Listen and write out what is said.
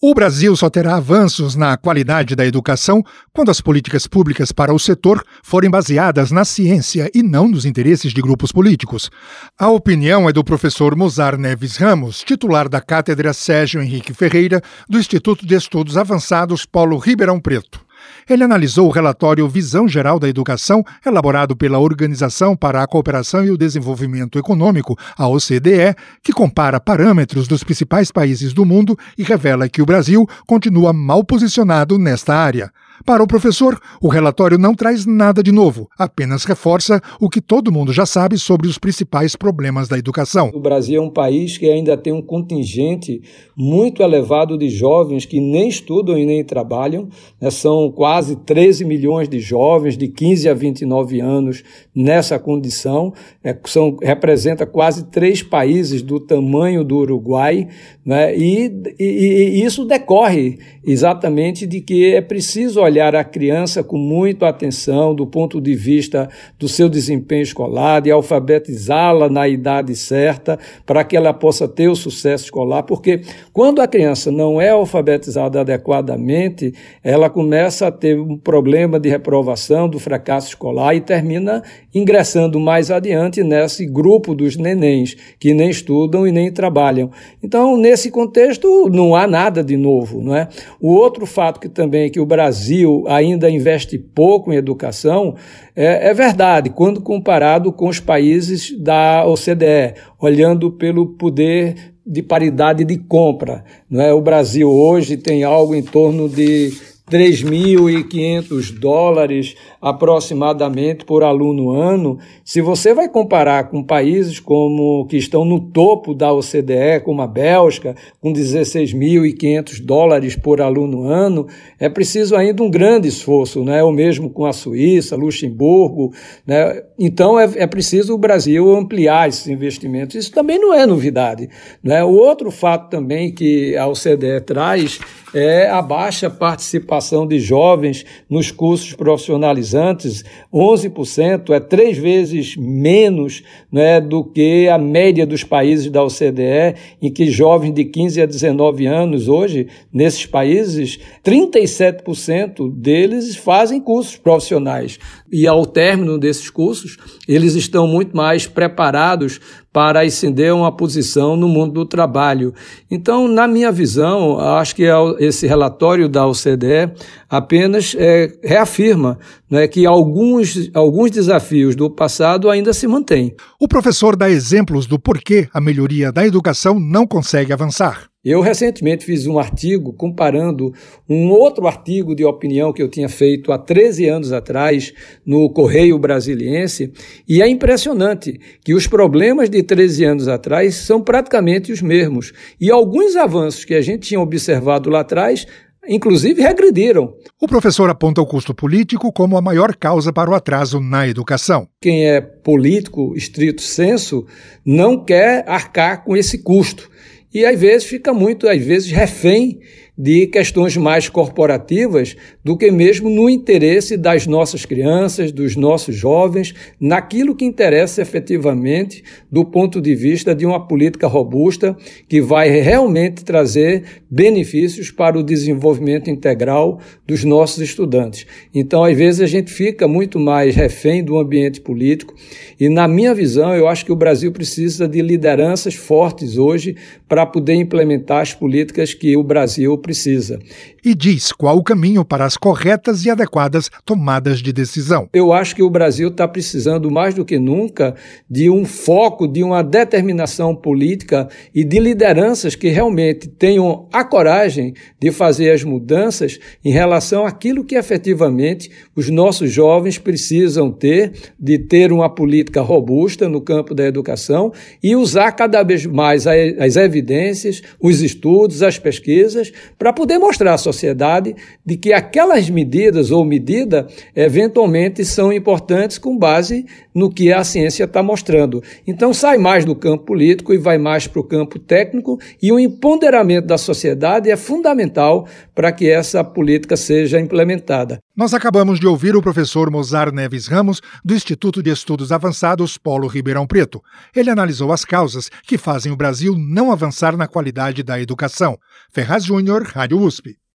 O Brasil só terá avanços na qualidade da educação quando as políticas públicas para o setor forem baseadas na ciência e não nos interesses de grupos políticos. A opinião é do professor Mozar Neves Ramos, titular da Cátedra Sérgio Henrique Ferreira, do Instituto de Estudos Avançados Paulo Ribeirão Preto. Ele analisou o relatório Visão Geral da Educação, elaborado pela Organização para a Cooperação e o Desenvolvimento Econômico, a OCDE, que compara parâmetros dos principais países do mundo e revela que o Brasil continua mal posicionado nesta área. Para o professor, o relatório não traz nada de novo, apenas reforça o que todo mundo já sabe sobre os principais problemas da educação. O Brasil é um país que ainda tem um contingente muito elevado de jovens que nem estudam e nem trabalham. Né? São quase 13 milhões de jovens de 15 a 29 anos nessa condição. É, são, representa quase três países do tamanho do Uruguai. Né? E, e, e isso decorre exatamente de que é preciso olhar a criança com muita atenção do ponto de vista do seu desempenho escolar, de alfabetizá-la na idade certa, para que ela possa ter o sucesso escolar, porque quando a criança não é alfabetizada adequadamente, ela começa a ter um problema de reprovação, do fracasso escolar e termina ingressando mais adiante nesse grupo dos nenéns que nem estudam e nem trabalham. Então, nesse contexto, não há nada de novo, não é? O outro fato que também é que o Brasil Brasil ainda investe pouco em educação, é, é verdade, quando comparado com os países da OCDE, olhando pelo poder de paridade de compra. Não é? O Brasil hoje tem algo em torno de 3.500 dólares aproximadamente por aluno ano. Se você vai comparar com países como que estão no topo da OCDE, como a Bélgica, com 16.500 dólares por aluno ano, é preciso ainda um grande esforço, né? o mesmo com a Suíça, Luxemburgo. Né? Então é, é preciso o Brasil ampliar esses investimentos. Isso também não é novidade. Né? O outro fato também que a OCDE traz é a baixa participação de jovens nos cursos profissionalizantes, 11%, é três vezes menos né, do que a média dos países da OCDE, em que jovens de 15 a 19 anos, hoje, nesses países, 37% deles fazem cursos profissionais. E ao término desses cursos, eles estão muito mais preparados para ascender uma posição no mundo do trabalho. Então, na minha visão, acho que esse relatório da OCDE apenas é, reafirma né, que alguns, alguns desafios do passado ainda se mantêm. O professor dá exemplos do porquê a melhoria da educação não consegue avançar. Eu recentemente fiz um artigo comparando um outro artigo de opinião que eu tinha feito há 13 anos atrás no Correio Brasiliense, e é impressionante que os problemas de 13 anos atrás são praticamente os mesmos. E alguns avanços que a gente tinha observado lá atrás inclusive regrediram. O professor aponta o custo político como a maior causa para o atraso na educação. Quem é político, estrito senso, não quer arcar com esse custo e às vezes fica muito, às vezes, refém de questões mais corporativas do que mesmo no interesse das nossas crianças, dos nossos jovens, naquilo que interessa efetivamente do ponto de vista de uma política robusta que vai realmente trazer benefícios para o desenvolvimento integral dos nossos estudantes. Então, às vezes, a gente fica muito mais refém do ambiente político e, na minha visão, eu acho que o Brasil precisa de lideranças fortes hoje para poder implementar as políticas que o Brasil precisa. E diz qual o caminho para as corretas e adequadas tomadas de decisão. Eu acho que o Brasil está precisando mais do que nunca de um foco, de uma determinação política e de lideranças que realmente tenham a coragem de fazer as mudanças em relação àquilo que efetivamente os nossos jovens precisam ter, de ter uma política robusta no campo da educação e usar cada vez mais as evidências, os estudos, as pesquisas para poder mostrar à sociedade de que aquelas medidas ou medida eventualmente são importantes com base no que a ciência está mostrando. Então sai mais do campo político e vai mais para o campo técnico e o empoderamento da sociedade é fundamental para que essa política seja implementada. Nós acabamos de ouvir o professor Mozar Neves Ramos, do Instituto de Estudos Avançados Polo Ribeirão Preto. Ele analisou as causas que fazem o Brasil não avançar na qualidade da educação. Ferraz Júnior, Rádio USP.